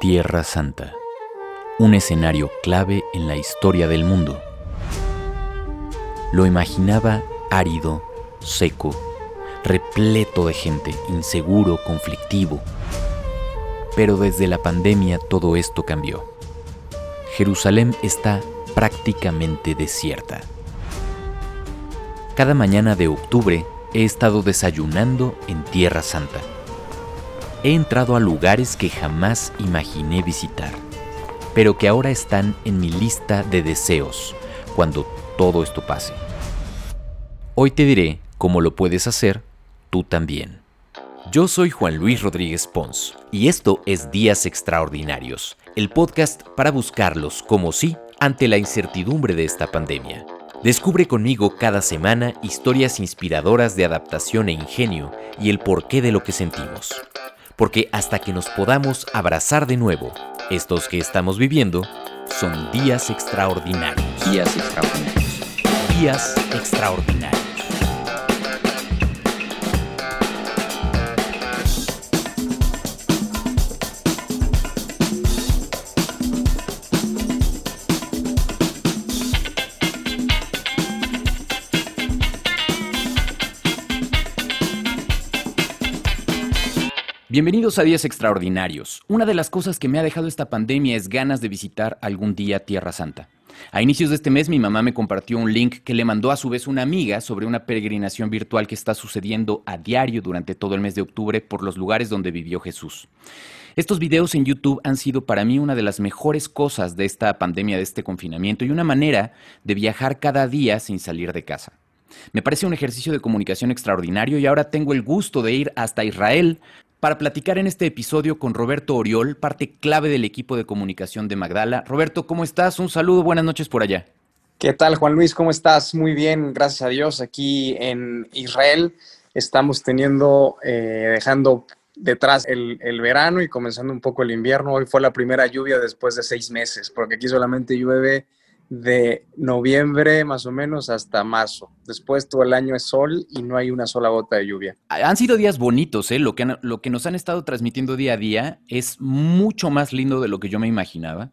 Tierra Santa, un escenario clave en la historia del mundo. Lo imaginaba árido, seco, repleto de gente, inseguro, conflictivo. Pero desde la pandemia todo esto cambió. Jerusalén está prácticamente desierta. Cada mañana de octubre he estado desayunando en Tierra Santa he entrado a lugares que jamás imaginé visitar, pero que ahora están en mi lista de deseos cuando todo esto pase. Hoy te diré cómo lo puedes hacer tú también. Yo soy Juan Luis Rodríguez Pons y esto es Días Extraordinarios, el podcast para buscarlos como sí ante la incertidumbre de esta pandemia. Descubre conmigo cada semana historias inspiradoras de adaptación e ingenio y el porqué de lo que sentimos porque hasta que nos podamos abrazar de nuevo, estos que estamos viviendo son días extraordinarios. Días extraordinarios. Días extraordinarios. Bienvenidos a Días Extraordinarios. Una de las cosas que me ha dejado esta pandemia es ganas de visitar algún día Tierra Santa. A inicios de este mes mi mamá me compartió un link que le mandó a su vez una amiga sobre una peregrinación virtual que está sucediendo a diario durante todo el mes de octubre por los lugares donde vivió Jesús. Estos videos en YouTube han sido para mí una de las mejores cosas de esta pandemia, de este confinamiento y una manera de viajar cada día sin salir de casa. Me parece un ejercicio de comunicación extraordinario y ahora tengo el gusto de ir hasta Israel para platicar en este episodio con Roberto Oriol, parte clave del equipo de comunicación de Magdala. Roberto, ¿cómo estás? Un saludo, buenas noches por allá. ¿Qué tal, Juan Luis? ¿Cómo estás? Muy bien, gracias a Dios. Aquí en Israel estamos teniendo, eh, dejando detrás el, el, verano y comenzando un poco el invierno. Hoy fue la primera lluvia después de seis meses, porque aquí solamente llueve de noviembre más o menos hasta marzo. Después todo el año es sol y no hay una sola gota de lluvia. Han sido días bonitos, ¿eh? Lo que, lo que nos han estado transmitiendo día a día es mucho más lindo de lo que yo me imaginaba.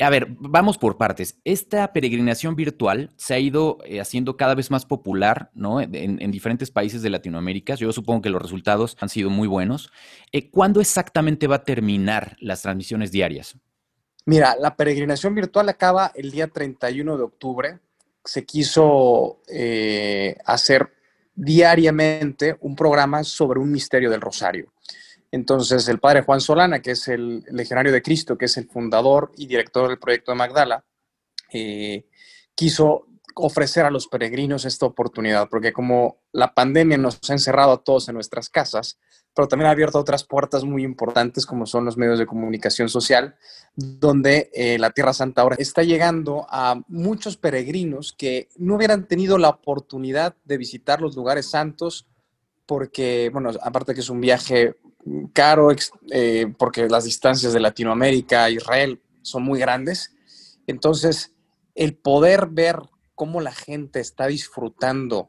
A ver, vamos por partes. Esta peregrinación virtual se ha ido eh, haciendo cada vez más popular, ¿no? En, diferentes países de Latinoamérica. Yo supongo que los resultados han sido muy buenos. Eh, ¿Cuándo exactamente va a terminar las transmisiones diarias? Mira, la peregrinación virtual acaba el día 31 de octubre. Se quiso eh, hacer diariamente un programa sobre un misterio del rosario. Entonces, el padre Juan Solana, que es el legionario de Cristo, que es el fundador y director del proyecto de Magdala, eh, quiso ofrecer a los peregrinos esta oportunidad, porque como la pandemia nos ha encerrado a todos en nuestras casas, pero también ha abierto otras puertas muy importantes como son los medios de comunicación social, donde eh, la Tierra Santa ahora está llegando a muchos peregrinos que no hubieran tenido la oportunidad de visitar los lugares santos porque, bueno, aparte que es un viaje caro, eh, porque las distancias de Latinoamérica a Israel son muy grandes, entonces el poder ver cómo la gente está disfrutando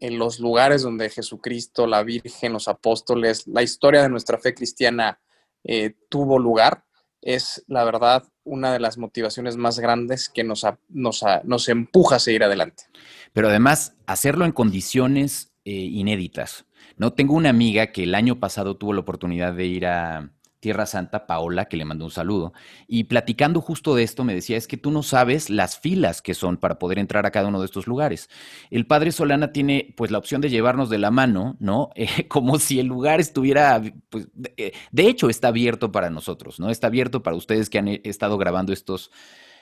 en los lugares donde Jesucristo, la Virgen, los apóstoles, la historia de nuestra fe cristiana eh, tuvo lugar, es la verdad una de las motivaciones más grandes que nos, nos empuja a seguir adelante. Pero además, hacerlo en condiciones eh, inéditas. No tengo una amiga que el año pasado tuvo la oportunidad de ir a, Tierra Santa, Paola, que le mandó un saludo, y platicando justo de esto me decía, es que tú no sabes las filas que son para poder entrar a cada uno de estos lugares. El padre Solana tiene pues la opción de llevarnos de la mano, ¿no? Eh, como si el lugar estuviera, pues, eh, de, hecho está abierto para nosotros, ¿no? Está abierto para ustedes que han eh, estado grabando estos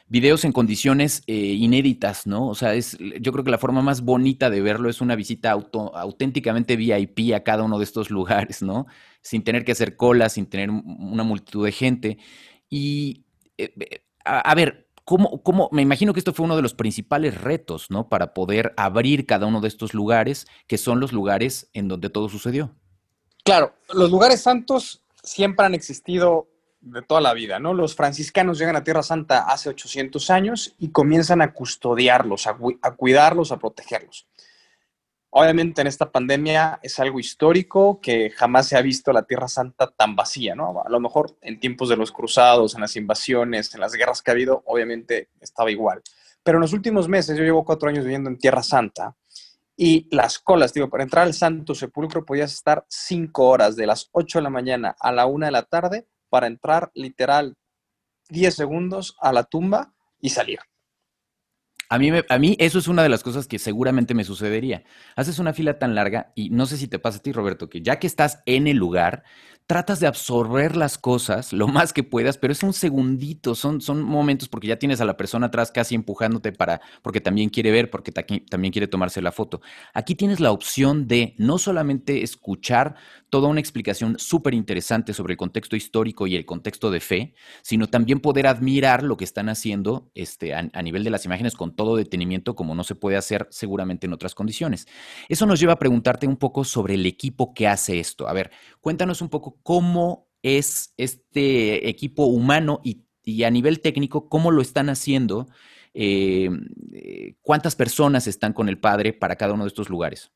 videos en condiciones inéditas, ¿no? O sea, es, yo creo que la forma más bonita de verlo es una visita auto, auténticamente VIP a cada uno de estos lugares, ¿no? Sin tener que hacer cola, sin tener una multitud de gente. Y, eh, eh, a, ver, ¿cómo, ¿cómo, me imagino que esto fue uno de los principales retos, ¿no? Para poder abrir cada uno de estos lugares, que son los lugares en donde todo sucedió. Claro, los lugares santos siempre han existido de toda la vida, ¿no? Los franciscanos llegan a Tierra Santa hace 800 años y comienzan a custodiarlos, a, a cuidarlos, a protegerlos. Obviamente en esta pandemia es algo histórico que jamás se ha visto la Tierra Santa tan vacía, ¿no? A lo mejor en tiempos de los cruzados, en las invasiones, en las guerras que ha habido, obviamente estaba igual. Pero en los últimos meses, yo llevo cuatro años viviendo en Tierra Santa y las colas, digo, para entrar al Santo Sepulcro podías estar cinco horas, de las ocho de la mañana a la una de la tarde, para entrar literal diez segundos a la tumba y salir. A mí, a mí eso es una de las cosas que seguramente me sucedería. Haces una fila tan larga y no sé si te pasa a ti, Roberto, que ya que estás en el lugar, tratas de absorber las cosas lo más que puedas, pero es un segundito, son, son momentos porque ya tienes a la persona atrás casi empujándote para, porque también quiere ver, porque también quiere tomarse la foto. Aquí tienes la opción de no solamente escuchar toda una explicación súper interesante sobre el contexto histórico y el contexto de fe, sino también poder admirar lo que están haciendo este, a, a nivel de las imágenes con todo detenimiento, como no se puede hacer seguramente en otras condiciones. Eso nos lleva a preguntarte un poco sobre el equipo que hace esto. A ver, cuéntanos un poco cómo es este equipo humano y, a nivel técnico, cómo lo están haciendo, eh, eh, cuántas personas están con el padre para cada uno de estos lugares.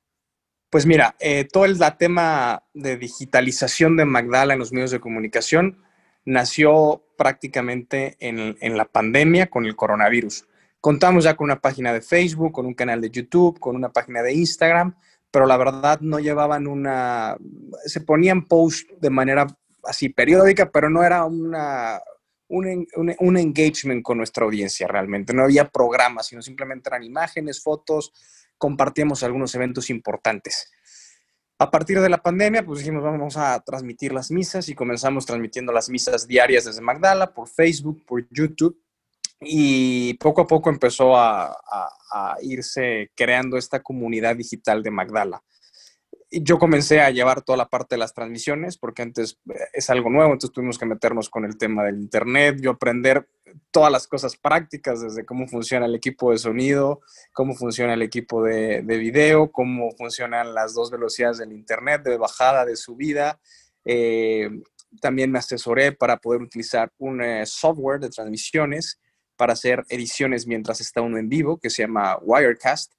Pues mira, eh, todo el tema de digitalización de Magdala en los medios de comunicación nació prácticamente en, en, la pandemia con el coronavirus. Contamos ya con una página de Facebook, con un canal de YouTube, con una página de Instagram, pero la verdad no llevaban una, se ponían posts de manera así periódica, pero no era una, un, un, engagement con nuestra audiencia realmente. No había programas, sino simplemente eran imágenes, fotos, compartíamos algunos eventos importantes. A partir de la pandemia, pues dijimos, vamos a transmitir las misas y comenzamos transmitiendo las misas diarias desde Magdala, por Facebook, por YouTube y poco a poco empezó a, irse creando esta comunidad digital de Magdala. Yo comencé a llevar toda la parte de las transmisiones porque antes eh, es algo nuevo, entonces tuvimos que meternos con el tema del Internet, yo aprender todas las cosas prácticas, desde cómo funciona el equipo de sonido, cómo funciona el equipo de, video, cómo funcionan las dos velocidades del Internet, de bajada, de subida. Eh, también me asesoré para poder utilizar un eh, software de transmisiones para hacer ediciones mientras está uno en vivo, que se llama Wirecast.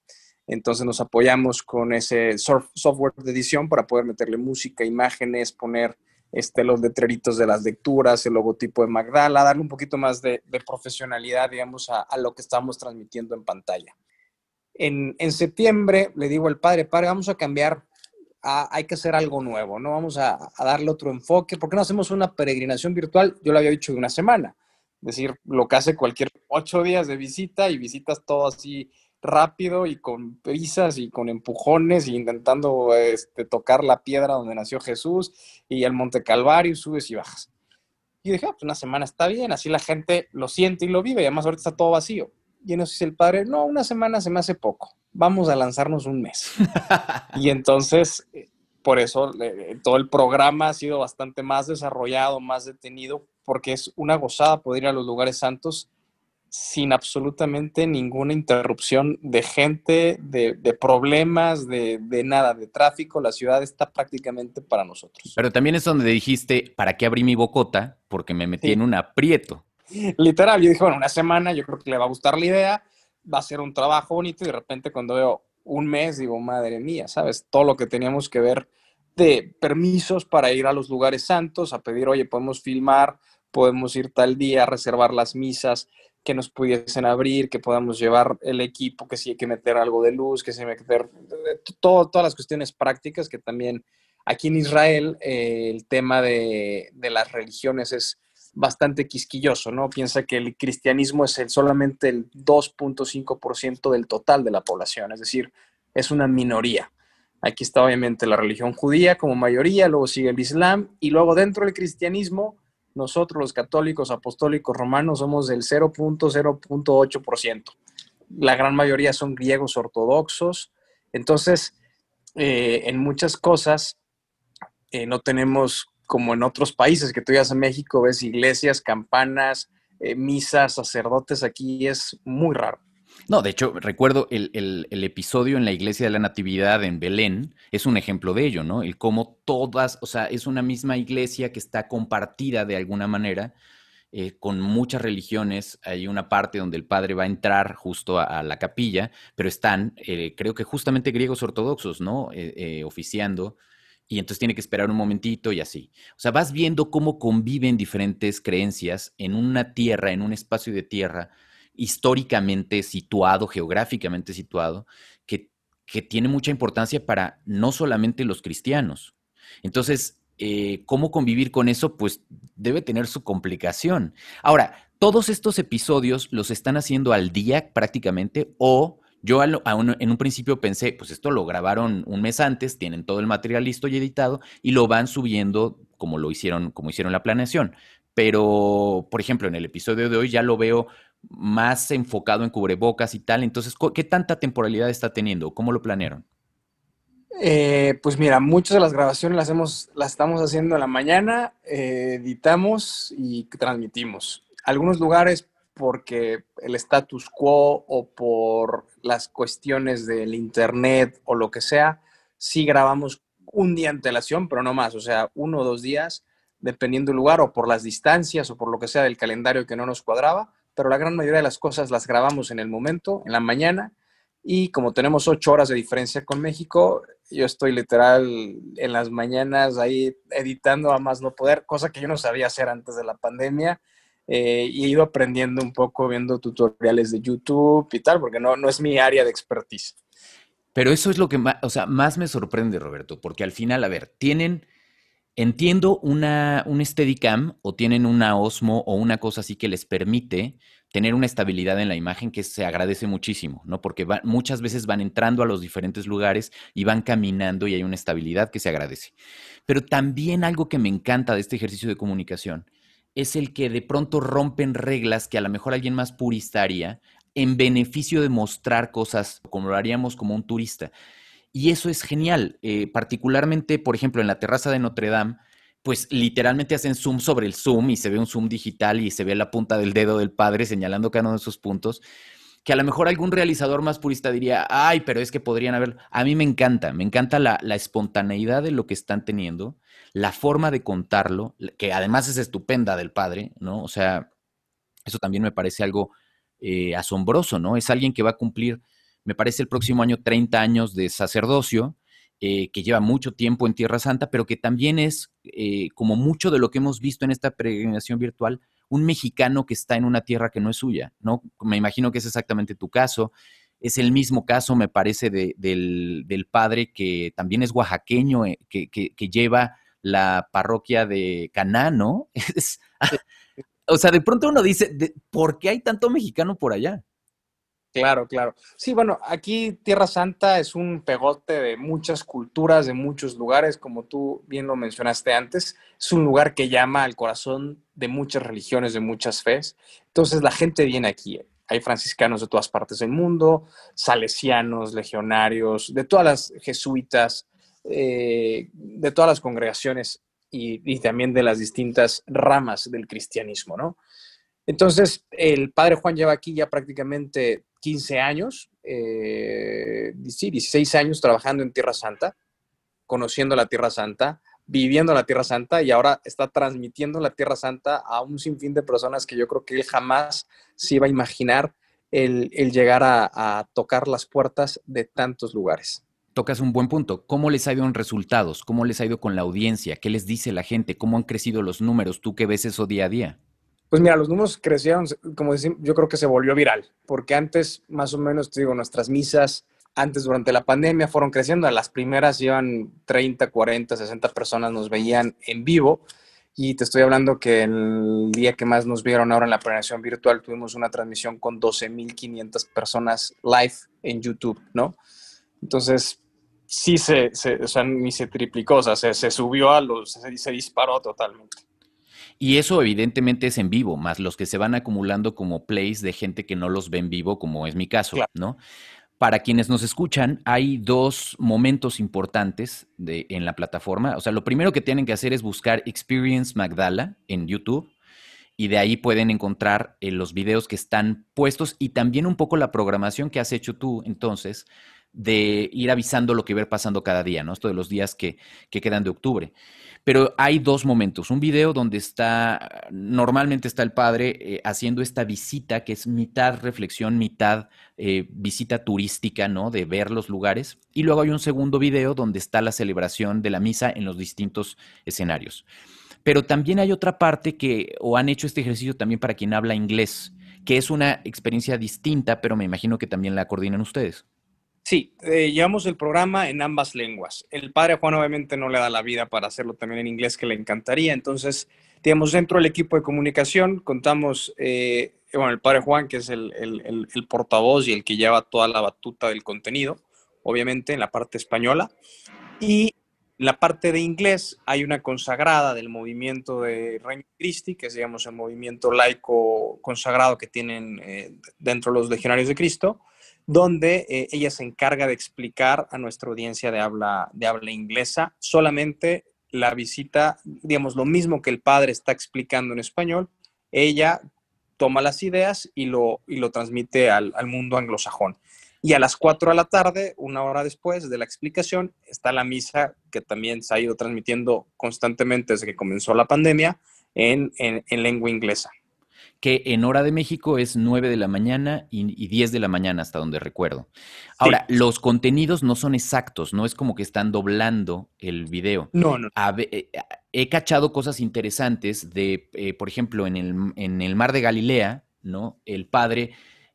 Entonces nos apoyamos con ese software de edición para poder meterle música, imágenes, poner este, los letreritos de las lecturas, el logotipo de Magdala, darle un poquito más de, profesionalidad, digamos, a, lo que estamos transmitiendo en pantalla. En, septiembre le digo al padre, padre, vamos a cambiar, hay que hacer algo nuevo, ¿no? Vamos a, a darle otro enfoque. ¿Por qué no hacemos una peregrinación virtual? Yo lo había dicho de una semana decir, lo que hace cualquier ocho días de visita y visitas todo así rápido y con prisas y con empujones y intentando este, tocar la piedra donde nació Jesús y el Monte Calvario, subes y bajas. Y dije, ah, pues una semana está bien, así la gente lo siente y lo vive, y además ahorita está todo vacío. Y entonces el padre, no, una semana se me hace poco, vamos a lanzarnos un mes. y entonces, eh, por eso eh, todo el programa ha sido bastante más desarrollado, más detenido, porque es una gozada poder ir a los lugares santos sin absolutamente ninguna interrupción de gente, de, problemas, de, nada, de tráfico. La ciudad está prácticamente para nosotros. Pero también es donde dijiste, ¿para qué abrí mi bocota? Porque me metí en un aprieto. Literal, yo dije, bueno, una semana, yo creo que le va a gustar la idea, va a ser un trabajo bonito y de repente cuando veo un mes, digo, madre mía, ¿sabes? Todo lo que teníamos que ver de permisos para ir a los lugares santos, a pedir, oye, podemos filmar, podemos ir tal día, reservar las misas que nos pudiesen abrir, que podamos llevar el equipo, que si hay que meter algo de luz, que si hay que meter todo, todas las cuestiones prácticas que también aquí en Israel eh, el tema de, de, las religiones es bastante quisquilloso, ¿no? Piensa que el cristianismo es el, solamente el 2.5% del total de la población, es decir, es una minoría. Aquí está obviamente la religión judía como mayoría, luego sigue el islam y luego dentro del cristianismo nosotros los católicos apostólicos romanos somos del 0.0.8%. La gran mayoría son griegos ortodoxos. Entonces, eh, en muchas cosas eh, no tenemos como en otros países, que tú ibas a México, ves iglesias, campanas, eh, misas, sacerdotes, aquí es muy raro. No, de hecho, recuerdo el, episodio en la iglesia de la Natividad en Belén, es un ejemplo de ello, ¿no? El cómo todas, o sea, es una misma iglesia que está compartida de alguna manera, eh, con muchas religiones. Hay una parte donde el padre va a entrar justo a, la capilla, pero están, eh, creo que justamente griegos ortodoxos, ¿no? Eh, oficiando. Y entonces tiene que esperar un momentito y así. O sea, vas viendo cómo conviven diferentes creencias en una tierra, en un espacio de tierra históricamente situado, geográficamente situado, que, que tiene mucha importancia para no solamente los cristianos. Entonces, eh, cómo convivir con eso, pues debe tener su complicación. Ahora, todos estos episodios los están haciendo al día prácticamente o yo en un principio pensé, pues esto lo grabaron un mes antes, tienen todo el material listo y editado y lo van subiendo como lo hicieron, como hicieron la planeación. Pero, por ejemplo, en el episodio de hoy ya lo veo más enfocado en cubrebocas y tal. Entonces, ¿qué tanta temporalidad está teniendo? ¿Cómo lo planearon? Eh, pues mira, muchas de las grabaciones las, hemos, las estamos haciendo en la mañana, eh, editamos y transmitimos. Algunos lugares porque el status quo o por las cuestiones del internet o lo que sea, sí grabamos un día antelación, pero no más, o sea, uno o dos días, dependiendo del lugar o por las distancias o por lo que sea del calendario que no nos cuadraba, pero la gran mayoría de las cosas las grabamos en el momento, en la mañana, y como tenemos ocho horas de diferencia con México, yo estoy literal en las mañanas ahí editando a más no poder, cosa que yo no sabía hacer antes de la pandemia. Eh, y he ido aprendiendo un poco viendo tutoriales de YouTube y tal, porque no, no es mi área de expertise. Pero eso es lo que o sea, más me sorprende, Roberto, porque al final, a ver, tienen, entiendo, una, un Steadicam o tienen una Osmo o una cosa así que les permite tener una estabilidad en la imagen que se agradece muchísimo, ¿no? Porque muchas veces van entrando a los diferentes lugares y van caminando y hay una estabilidad que se agradece. Pero también algo que me encanta de este ejercicio de comunicación es el que de pronto rompen reglas que a lo mejor alguien más purista haría en beneficio de mostrar cosas como lo haríamos como un turista. Y eso es genial, eh, particularmente, por ejemplo, en la terraza de Notre Dame, pues literalmente hacen zoom sobre el zoom y se ve un zoom digital y se ve la punta del dedo del padre señalando cada uno de esos puntos, que a lo mejor algún realizador más purista diría, ay, pero es que podrían haber... A mí me encanta, me encanta la, espontaneidad de lo que están teniendo, la forma de contarlo, que además es estupenda del padre, ¿no? O sea, eso también me parece algo eh, asombroso, ¿no? Es alguien que va a cumplir, me parece, el próximo año 30 años de sacerdocio eh, que lleva mucho tiempo en Tierra Santa, pero que también es, eh, como mucho de lo que hemos visto en esta peregrinación virtual, un mexicano que está en una tierra que no es suya, ¿no? Me imagino que es exactamente tu caso. Es el mismo caso, me parece, del, padre que también es oaxaqueño, eh, que, lleva la parroquia de Caná, ¿no? o sea, de pronto uno dice, ¿por qué hay tanto mexicano por allá? Claro, claro. Sí, bueno, aquí Tierra Santa es un pegote de muchas culturas, de muchos lugares, como tú bien lo mencionaste antes. Es un lugar que llama al corazón de muchas religiones, de muchas fes. Entonces la gente viene aquí. Hay franciscanos de todas partes del mundo, salesianos, legionarios, de todas las jesuitas, eh, de todas las congregaciones y, y también de las distintas ramas del cristianismo, ¿no? Entonces, el padre Juan lleva aquí ya prácticamente 15 años, eh, sí, 16 años trabajando en Tierra Santa, conociendo la Tierra Santa, viviendo la Tierra Santa y ahora está transmitiendo la Tierra Santa a un sinfín de personas que yo creo que él jamás se iba a imaginar el, llegar a, a, tocar las puertas de tantos lugares. Tocas un buen punto. ¿Cómo les ha ido en resultados? ¿Cómo les ha ido con la audiencia? ¿Qué les dice la gente? ¿Cómo han crecido los números? ¿Tú que ves eso día a día? Pues mira, los números crecieron, como decimos, yo creo que se volvió viral, porque antes, más o menos, te digo, nuestras misas, antes durante la pandemia, fueron creciendo. Las primeras iban 30, 40, 60 personas nos veían en vivo. Y te estoy hablando que el día que más nos vieron ahora en la planeación virtual, tuvimos una transmisión con 12.500 personas live en YouTube, ¿no? Entonces, sí se, o sea, ni se triplicó, o sea, se, subió a los, se disparó totalmente. Y eso evidentemente es en vivo, más los que se van acumulando como plays de gente que no los ve en vivo, como es mi caso, ¿no? Para quienes nos escuchan, hay dos momentos importantes de, en la plataforma. O sea, lo primero que tienen que hacer es buscar Experience Magdala en YouTube y de ahí pueden encontrar eh, los videos que están puestos y también un poco la programación que has hecho tú entonces de ir avisando lo que va pasando cada día, ¿no? Esto de los días que, que quedan de octubre. Pero hay dos momentos. Un video donde está, normalmente está el padre eh, haciendo esta visita que es mitad reflexión, mitad eh, visita turística, ¿no? De ver los lugares. Y luego hay un segundo video donde está la celebración de la misa en los distintos escenarios. Pero también hay otra parte que, o han hecho este ejercicio también para quien habla inglés, que es una experiencia distinta, pero me imagino que también la coordinan ustedes. Sí, eh, llevamos el programa en ambas lenguas. El padre Juan obviamente no le da la vida para hacerlo también en inglés, que le encantaría. Entonces, digamos, dentro del equipo de comunicación contamos, eh, bueno, el padre Juan, que es el, portavoz y el que lleva toda la batuta del contenido, obviamente en la parte española. Y la parte de inglés hay una consagrada del movimiento de Reino Christi, que es, digamos, el movimiento laico consagrado que tienen eh, dentro de los legionarios de Cristo donde eh, ella se encarga de explicar a nuestra audiencia de habla, de habla inglesa solamente la visita, digamos, lo mismo que el padre está explicando en español, ella toma las ideas y lo, y lo transmite al, al mundo anglosajón. Y a las 4 de la tarde, una hora después de la explicación, está la misa que también se ha ido transmitiendo constantemente desde que comenzó la pandemia en, en, en lengua inglesa que en hora de México es 9 de la mañana y, 10 de la mañana, hasta donde recuerdo. Ahora, los contenidos no son exactos, no es como que están doblando el video. No, no. Eh, he cachado cosas interesantes de, eh, por ejemplo, en el, en el Mar de Galilea, ¿no? El padre...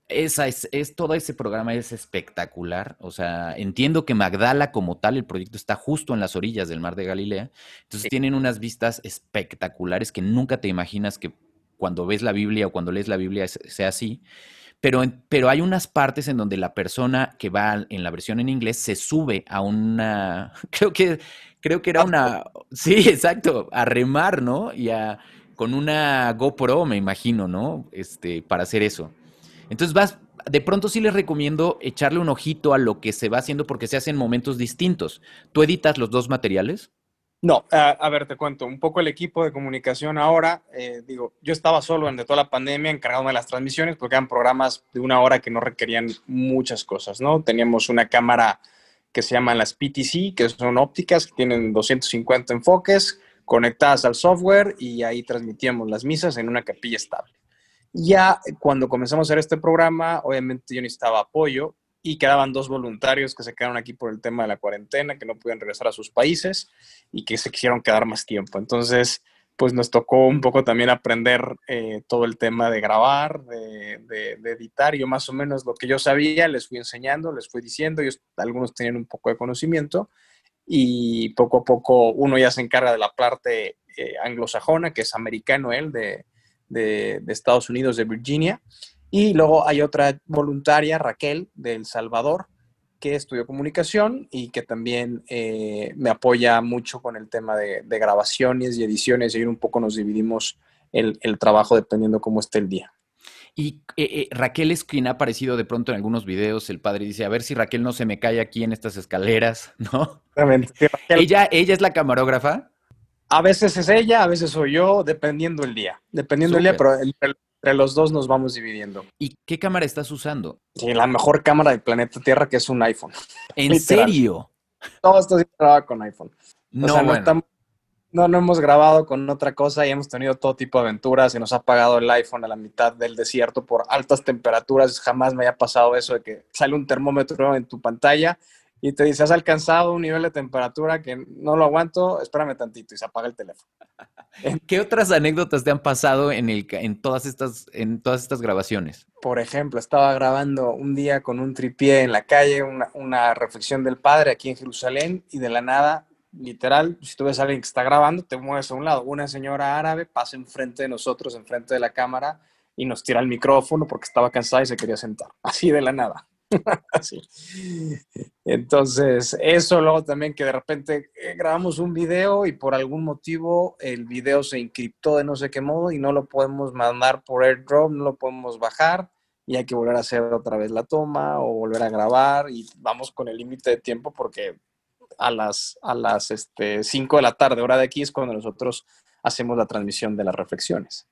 Esa es, es, todo ese programa es espectacular. O sea, entiendo que Magdala como tal, el proyecto está justo en las orillas del mar de Galilea. Entonces tienen unas vistas espectaculares que nunca te imaginas que cuando ves la Biblia o cuando lees la Biblia sea así. Pero, pero hay unas partes en donde la persona que va en la versión en inglés se sube a una, creo que, creo que era una, sí, exacto, a remar, ¿no? Y a, con una GoPro, me imagino, ¿no? Este, para hacer eso. Entonces vas, de pronto sí les recomiendo echarle un ojito a lo que se va haciendo porque se hace en momentos distintos. ¿Tú editas los dos materiales? No, a, ver, te cuento, un poco el equipo de comunicación ahora, eh, digo, yo estaba solo durante toda la pandemia encargado de las transmisiones porque eran programas de una hora que no requerían muchas cosas, ¿no? Teníamos una cámara que se llaman las PTC, que son ópticas, que tienen 250 enfoques conectadas al software y ahí transmitíamos las misas en una capilla estable. Ya cuando comenzamos a hacer este programa, obviamente yo necesitaba apoyo y quedaban dos voluntarios que se quedaron aquí por el tema de la cuarentena, que no pudieron regresar a sus países y que se quisieron quedar más tiempo. Entonces, pues nos tocó un poco también aprender eh, todo el tema de grabar, de, editar. Yo más o menos lo que yo sabía les fui enseñando, les fui diciendo, ellos algunos tenían un poco de conocimiento y poco a poco uno ya se encarga de la parte eh, anglosajona, que es americano él, de, de Estados Unidos, de Virginia, y luego hay otra voluntaria, Raquel, de El Salvador, que estudió comunicación y que también eh, me apoya mucho con el tema de, grabaciones y ediciones. Y un poco nos dividimos el, trabajo dependiendo cómo esté el día. Y eh, eh, Raquel es quien ha aparecido de pronto en algunos videos. El padre dice: A ver si Raquel no se me cae aquí en estas escaleras, ¿no? ¿Ella, ¿Ella es la camarógrafa? A veces es ella, a veces soy yo, dependiendo el día. Dependiendo el día, pero el, entre los dos nos vamos dividiendo. ¿Y qué cámara estás usando? Sí, la mejor cámara del planeta Tierra, que es un iPhone. ¿En serio? Todo esto se graba con iPhone. No, no, no, hemos grabado con otra cosa y hemos tenido todo tipo de aventuras y nos ha apagado el iPhone a la mitad del desierto por altas temperaturas. Jamás me haya pasado eso de que sale un termómetro en tu pantalla y te dice, has alcanzado un nivel de temperatura que no lo aguanto, espérame tantito y se apaga el teléfono. ¿Qué otras anécdotas te han pasado en, el, en, todas estas, en todas estas grabaciones? Por ejemplo, estaba grabando un día con un tripié en la calle, una, reflexión del padre aquí en Jerusalén y de la nada, literal, si tú ves a alguien que está grabando, te mueves a un lado. Una señora árabe pasa enfrente de nosotros, enfrente de la cámara y nos tira el micrófono porque estaba cansada y se quería sentar. Así de la nada. Entonces, eso luego también que de repente eh, grabamos un video y por algún motivo el video se encriptó de no sé qué modo y no lo podemos mandar por airdrop, no lo podemos bajar y hay que volver a hacer otra vez la toma o volver a grabar y vamos con el límite de tiempo porque a las, a las 5 este, de la tarde, hora de aquí, es cuando nosotros hacemos la transmisión de las reflexiones.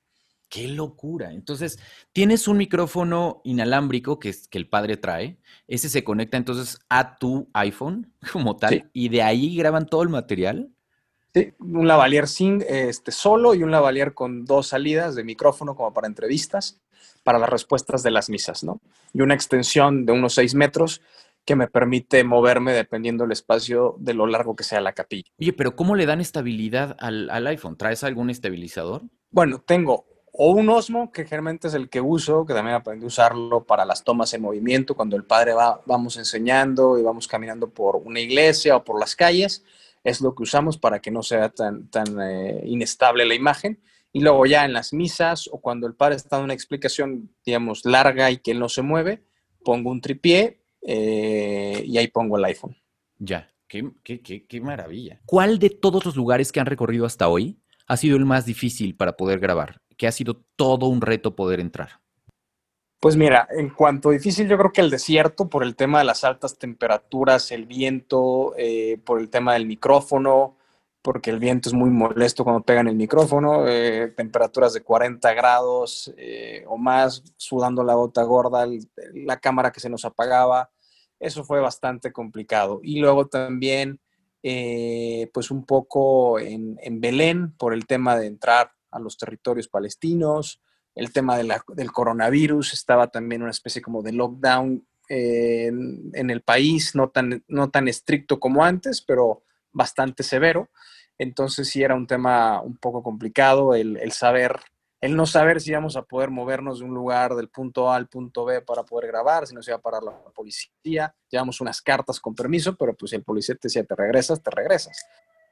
Qué locura. Entonces, tienes un micrófono inalámbrico que, es, que el padre trae. Ese se conecta entonces a tu iPhone como tal y de ahí graban todo el material. Sí, un lavalier sin este, solo y un lavalier con dos salidas de micrófono como para entrevistas, para las respuestas de las misas, ¿no? Y una extensión de unos seis metros que me permite moverme dependiendo del espacio de lo largo que sea la capilla. Oye, pero ¿cómo le dan estabilidad al, al iPhone? ¿Traes algún estabilizador? Bueno, tengo o un Osmo, que generalmente es el que uso, que también aprendí a usarlo para las tomas en movimiento, cuando el padre va, vamos enseñando y vamos caminando por una iglesia o por las calles, es lo que usamos para que no sea tan, tan eh, inestable la imagen. Y luego ya en las misas o cuando el padre está dando una explicación, digamos, larga y que él no se mueve, pongo un tripié eh, y ahí pongo el iPhone. Ya, qué, qué, qué, qué maravilla. ¿Cuál de todos los lugares que han recorrido hasta hoy ha sido el más difícil para poder grabar? Que ha sido todo un reto poder entrar? Pues mira, en cuanto a difícil, yo creo que el desierto, por el tema de las altas temperaturas, el viento, eh, por el tema del micrófono, porque el viento es muy molesto cuando pegan el micrófono, eh, temperaturas de 40 grados eh, o más, sudando la gota gorda, la cámara que se nos apagaba, eso fue bastante complicado. Y luego también, pues un poco en, en Belén, por el tema de entrar a los territorios palestinos, el tema del coronavirus, estaba también una especie como de lockdown eh, en, el país, no tan, no tan estricto como antes, pero bastante severo. Entonces sí era un tema un poco complicado el, saber, el no saber si íbamos a poder movernos de un lugar del punto A al punto B para poder grabar, si nos iba a parar la policía. Llevamos unas cartas con permiso, pero pues el policía te decía te regresas, te regresas.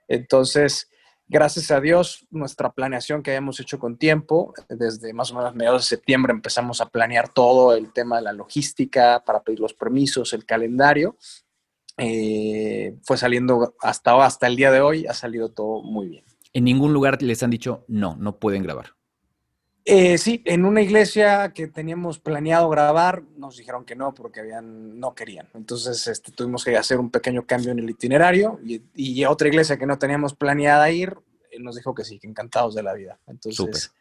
Entonces, Gracias a Dios, nuestra planeación que habíamos hecho con tiempo, desde más o menos mediados de septiembre empezamos a planear todo el tema de la logística para pedir los permisos, el calendario. Eh, fue saliendo hasta, hasta el día de hoy, ha salido todo muy bien. ¿En ningún lugar les han dicho no, no pueden grabar? Eh, sí, en una iglesia que teníamos planeado grabar, nos dijeron que no porque habían, no querían. Entonces este, tuvimos que hacer un pequeño cambio en el itinerario y, y otra iglesia que no teníamos planeada ir eh, nos dijo que sí, que encantados de la vida. Entonces,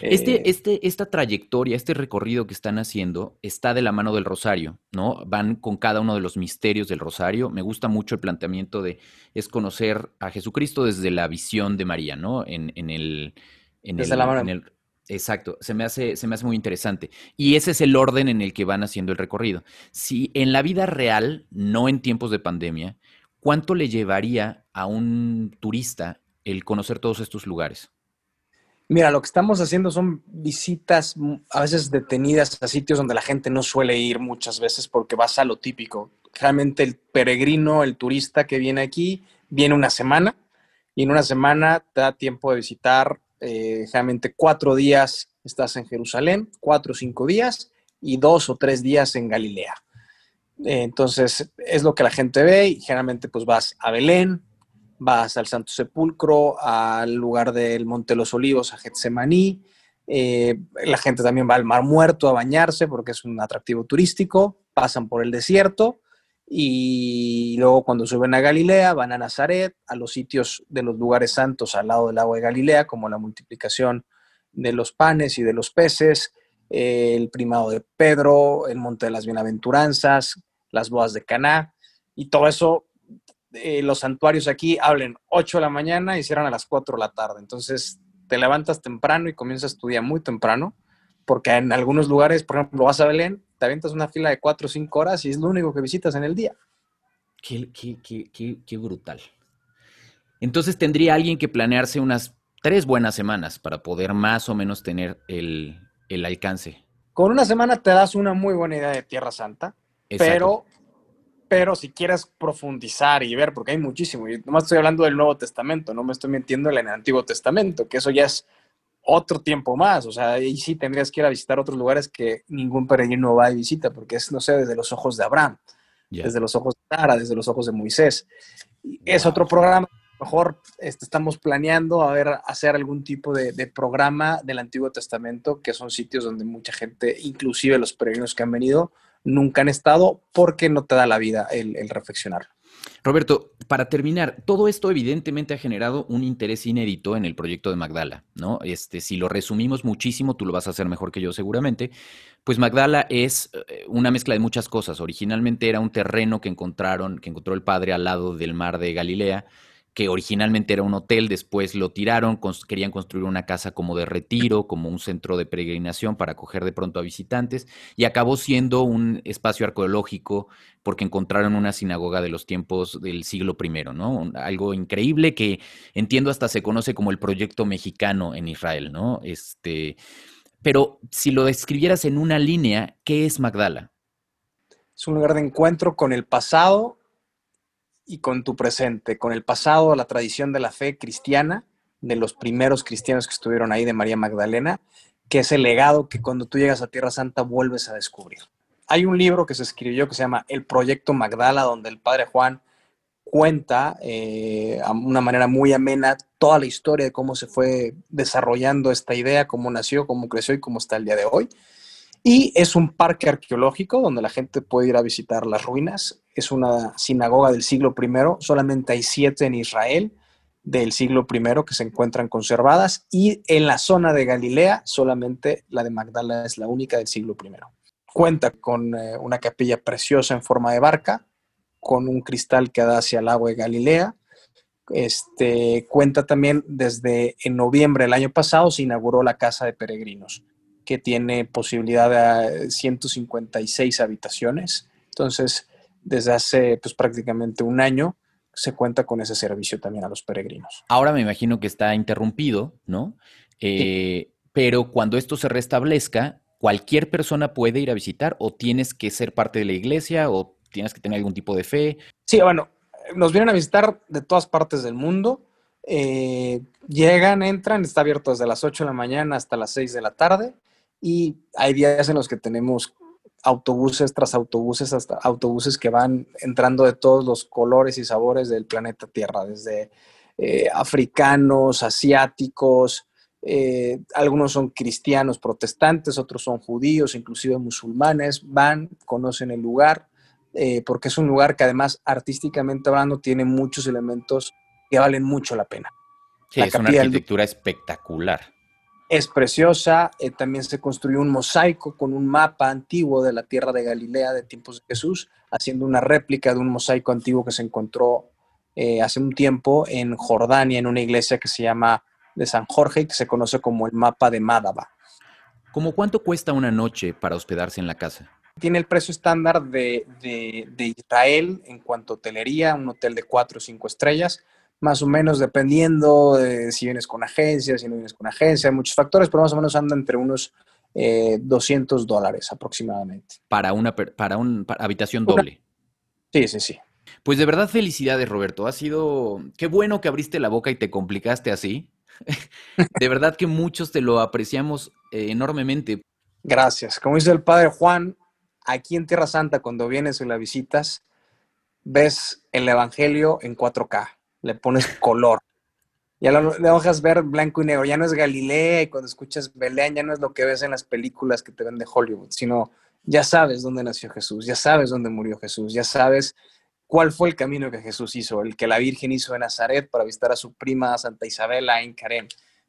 este, eh, este, esta trayectoria, este recorrido que están haciendo está de la mano del rosario, ¿no? Van con cada uno de los misterios del rosario. Me gusta mucho el planteamiento de es conocer a Jesucristo desde la visión de María, ¿no? En, en el, en desde la mano. Exacto, se me, hace, se me hace muy interesante. Y ese es el orden en el que van haciendo el recorrido. Si en la vida real, no en tiempos de pandemia, ¿cuánto le llevaría a un turista el conocer todos estos lugares? Mira, lo que estamos haciendo son visitas a veces detenidas a sitios donde la gente no suele ir muchas veces porque vas a lo típico. Realmente el peregrino, el turista que viene aquí, viene una semana y en una semana te da tiempo de visitar eh, generalmente cuatro días estás en Jerusalén, cuatro o cinco días y dos o tres días en Galilea. Entonces es lo que la gente ve y generalmente pues vas a Belén, vas al Santo Sepulcro, al lugar del Monte de los Olivos, a Getsemaní. Eh, la gente también va al Mar Muerto a bañarse porque es un atractivo turístico. Pasan por el desierto y luego cuando suben a Galilea van a Nazaret, a los sitios de los lugares santos al lado del agua de Galilea, como la multiplicación de los panes y de los peces, el primado de Pedro, el monte de las bienaventuranzas, las bodas de Caná y todo eso eh, los santuarios aquí hablen 8 de la mañana y cierran a las 4 de la tarde. Entonces te levantas temprano y comienzas a estudiar muy temprano, porque en algunos lugares, por ejemplo, vas a Belén, te avientas una fila de 4 o 5 horas y es lo único que visitas en el día. Qué, qué, brutal. Entonces tendría alguien que planearse unas tres buenas semanas para poder más o menos tener el, el alcance. Con una semana te das una muy buena idea de Tierra Santa, pero pero si quieres profundizar y ver, porque hay muchísimo, y nomás estoy hablando del Nuevo Testamento, no me estoy mintiendo en el Antiguo Testamento, que eso ya es otro tiempo más, o sea, ahí sí tendrías que ir a visitar otros lugares que ningún peregrino va y visita, porque es, no sé, desde los ojos de Abraham, desde los ojos de Sara, desde los ojos de Moisés. Es otro programa, mejor este, estamos planeando a ver, hacer algún tipo de, de, programa del Antiguo Testamento, que son sitios donde mucha gente, inclusive los peregrinos que han venido, nunca han estado porque no te da la vida el, reflexionar. Roberto, para terminar, todo esto evidentemente ha generado un interés inédito en el proyecto de Magdala, ¿no? Este, si lo resumimos muchísimo, tú lo vas a hacer mejor que yo seguramente, pues Magdala es eh, una mezcla de muchas cosas. Originalmente era un terreno que encontraron, que encontró el padre al lado del mar de Galilea, que originalmente era un hotel, después lo tiraron, querían construir una casa como de retiro, como un centro de peregrinación para acoger de pronto a visitantes, y acabó siendo un espacio arqueológico porque encontraron una sinagoga de los tiempos del siglo I, ¿no? Algo increíble que entiendo hasta se conoce como el proyecto mexicano en Israel, ¿no? Este, pero si lo describieras en una línea, ¿qué es Magdala? Es un lugar de encuentro con el pasado y con tu presente, con el pasado, la tradición de la fe cristiana, de los primeros cristianos que estuvieron ahí, de María Magdalena, que es el legado que cuando tú llegas a Tierra Santa vuelves a descubrir. Hay un libro que se escribió que se llama El Proyecto Magdala, donde el padre Juan cuenta eh, a una manera muy amena toda la historia de cómo se fue desarrollando esta idea, cómo nació, cómo creció y cómo está el día de hoy. Y es un parque arqueológico donde la gente puede ir a visitar las ruinas. Es una sinagoga del siglo I, solamente hay siete en Israel del siglo I que se encuentran conservadas y en la zona de Galilea solamente la de Magdala es la única del siglo I. Cuenta con eh, una capilla preciosa en forma de barca, con un cristal que da hacia el agua de Galilea. Este, cuenta también desde en noviembre del año pasado se inauguró la Casa de Peregrinos que tiene posibilidad de 156 eh, habitaciones. Entonces, desde hace pues, prácticamente un año se cuenta con ese servicio también a los peregrinos. Ahora me imagino que está interrumpido, ¿no? Eh, pero cuando esto se restablezca, ¿cualquier persona puede ir a visitar o tienes que ser parte de la iglesia o tienes que tener algún tipo de fe? Sí, bueno, nos vienen a visitar de todas partes del mundo. Eh, llegan, entran, está abierto desde las 8 de la mañana hasta las 6 de la tarde y hay días en los que tenemos autobuses tras autobuses, hasta autobuses que van entrando de todos los colores y sabores del planeta Tierra, desde eh, africanos, asiáticos, eh, algunos son cristianos protestantes, otros son judíos, inclusive musulmanes, van, conocen el lugar, eh, porque es un lugar que además artísticamente hablando tiene muchos elementos que valen mucho la pena. Sí, es una arquitectura espectacular es preciosa. Eh, también se construyó un mosaico con un mapa antiguo de la tierra de Galilea de tiempos de Jesús, haciendo una réplica de un mosaico antiguo que se encontró eh, hace un tiempo en Jordania, en una iglesia que se llama de San Jorge y que se conoce como el mapa de Mádaba. ¿Cómo cuánto cuesta una noche para hospedarse en la casa? Tiene el precio estándar de, de, de Israel en cuanto a hotelería, un hotel de cuatro o cinco estrellas, más o menos dependiendo de si vienes con agencia, si no vienes con agencia, hay muchos factores, pero más o menos anda entre unos 200 eh, dólares aproximadamente. Para una para una habitación doble. Sí, sí, sí. Pues de verdad felicidades, Roberto. Ha sido qué bueno que abriste la boca y te complicaste así. de verdad que muchos te lo apreciamos eh, enormemente. Gracias. Como dice el padre Juan, aquí en Tierra Santa cuando vienes y la visitas, ves el evangelio en 4K le pones color. Ya lo, le dejas ver blanco y negro. Ya no es Galilea y cuando escuchas Belén ya no es lo que ves en las películas que te ven de Hollywood, sino ya sabes dónde nació Jesús, ya sabes dónde murió Jesús, ya sabes cuál fue el camino que Jesús hizo, el que la Virgen hizo en Nazaret para visitar a su prima Santa Isabela en Carem.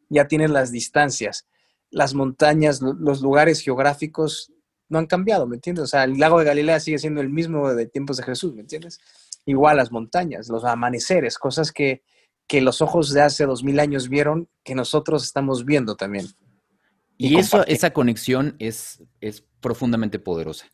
Ya tienes las distancias, las montañas, los lugares geográficos no han cambiado, ¿me entiendes? O sea, el lago de Galilea sigue siendo el mismo de tiempos de Jesús, ¿me entiendes? Igual las montañas, los amaneceres, cosas que, los ojos de hace dos mil años vieron que nosotros estamos viendo también. Y, eso, esa conexión es, es profundamente poderosa.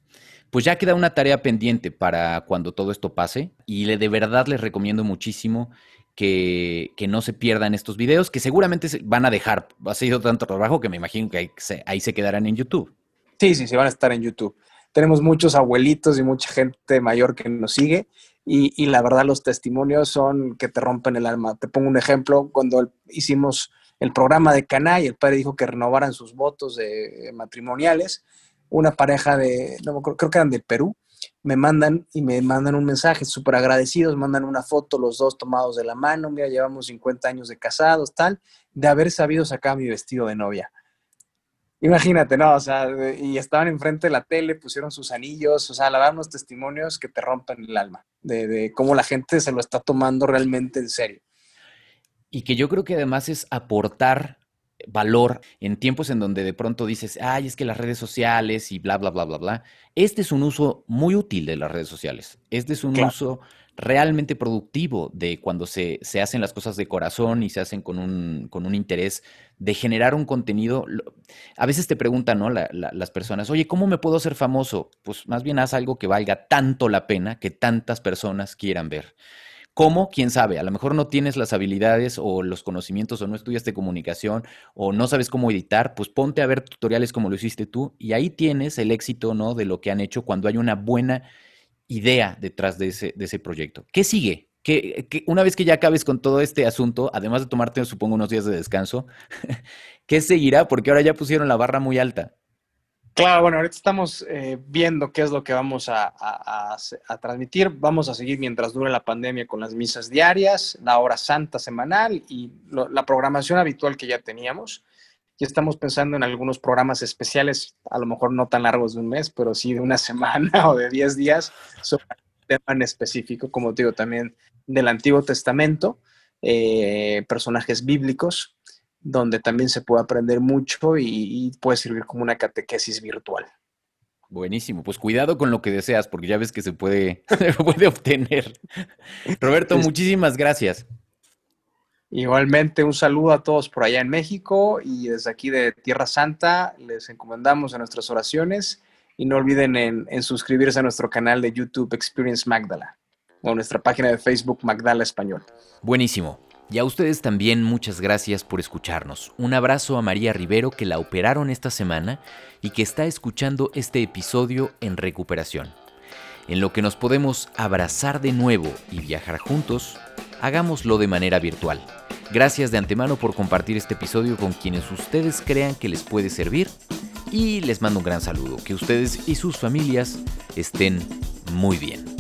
Pues ya queda una tarea pendiente para cuando todo esto pase y le, de verdad les recomiendo muchísimo que, no se pierdan estos videos, que seguramente van a dejar, ha sido tanto trabajo que me imagino que ahí se, ahí se quedarán en YouTube. Sí, sí, se van a estar en YouTube. Tenemos muchos abuelitos y mucha gente mayor que nos sigue y, la verdad los testimonios son que te rompen el alma. Te pongo un ejemplo, cuando hicimos el programa de Caná y el padre dijo que renovaran sus votos de, matrimoniales, una pareja de, no, creo que eran de Perú, me mandan y me mandan un mensaje súper agradecidos, mandan una foto los dos tomados de la mano, mira, llevamos 50 años de casados, tal, de haber sabido sacar mi vestido de novia. Imagínate, ¿no? O sea, y estaban enfrente de la tele, pusieron sus anillos, o sea, la unos testimonios que te rompen el alma, de, de, cómo la gente se lo está tomando realmente en serio. Y que yo creo que además es aportar valor en tiempos en donde de pronto dices, ay, es que las redes sociales y bla, bla, bla, bla, bla. Este es un uso muy útil de las redes sociales. Este es un uso realmente productivo de cuando se, se, hacen las cosas de corazón y se hacen con un, con un interés de generar un contenido. A veces te preguntan, ¿no? las personas, oye, ¿cómo me puedo hacer famoso? Pues más bien haz algo que valga tanto la pena que tantas personas quieran ver. ¿Cómo? ¿Quién sabe? A lo mejor no tienes las habilidades o los conocimientos o no estudiaste comunicación o no sabes cómo editar, pues ponte a ver tutoriales como lo hiciste tú y ahí tienes el éxito, ¿no? De lo que han hecho cuando hay una buena idea detrás de ese, de ese proyecto. ¿Qué sigue? Que, una vez que ya acabes con todo este asunto, además de tomarte, supongo, unos días de descanso, ¿qué seguirá? Porque ahora ya pusieron la barra muy alta. Claro, bueno, ahorita estamos eh, viendo qué es lo que vamos a, transmitir. Vamos a seguir mientras dure la pandemia con las misas diarias, la hora santa semanal y la programación habitual que ya teníamos. Ya estamos pensando en algunos programas especiales, a lo mejor no tan largos de un mes, pero sí de una semana o de 10 días, sobre un tema en específico, como te digo, también del Antiguo Testamento, eh, personajes bíblicos, donde también se puede aprender mucho y, puede servir como una catequesis virtual. Buenísimo, pues cuidado con lo que deseas, porque ya ves que se puede, se puede obtener. Roberto, muchísimas gracias. Igualmente, un saludo a todos por allá en México y desde aquí de Tierra Santa les encomendamos a nuestras oraciones y no olviden en, suscribirse a nuestro canal de YouTube Experience Magdala o nuestra página de Facebook Magdala Español. Buenísimo. Y a ustedes también muchas gracias por escucharnos. Un abrazo a María Rivero que la operaron esta semana y que está escuchando este episodio en recuperación. En lo que nos podemos abrazar de nuevo y viajar juntos, hagámoslo de manera virtual. Gracias de antemano por compartir este episodio con quienes ustedes crean que les puede servir y les mando un gran saludo. Que ustedes y sus familias estén muy bien.